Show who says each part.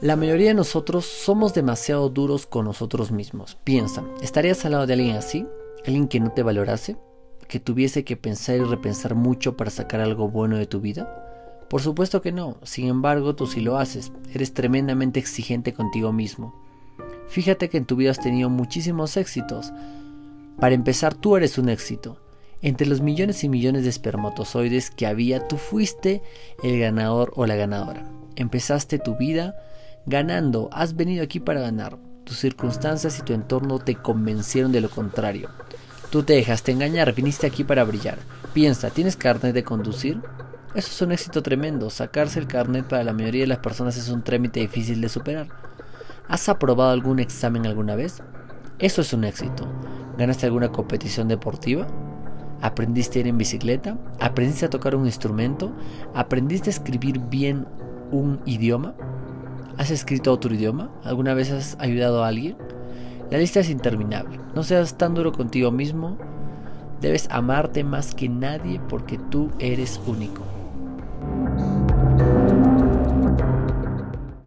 Speaker 1: La mayoría de nosotros somos demasiado duros con nosotros mismos. Piensa, ¿estarías al lado de alguien así? ¿Alguien que no te valorase? ¿Que tuviese que pensar y repensar mucho para sacar algo bueno de tu vida? Por supuesto que no, sin embargo tú sí lo haces, eres tremendamente exigente contigo mismo. Fíjate que en tu vida has tenido muchísimos éxitos. Para empezar, tú eres un éxito. Entre los millones y millones de espermatozoides que había, tú fuiste el ganador o la ganadora. Empezaste tu vida ganando, has venido aquí para ganar. Tus circunstancias y tu entorno te convencieron de lo contrario. Tú te dejaste engañar, viniste aquí para brillar. Piensa, ¿tienes carnet de conducir? Eso es un éxito tremendo. Sacarse el carnet para la mayoría de las personas es un trámite difícil de superar. ¿Has aprobado algún examen alguna vez? Eso es un éxito. ¿Ganaste alguna competición deportiva? ¿Aprendiste a ir en bicicleta? ¿Aprendiste a tocar un instrumento? ¿Aprendiste a escribir bien un idioma? ¿Has escrito otro idioma? ¿Alguna vez has ayudado a alguien? La lista es interminable. No seas tan duro contigo mismo. Debes amarte más que nadie porque tú eres único.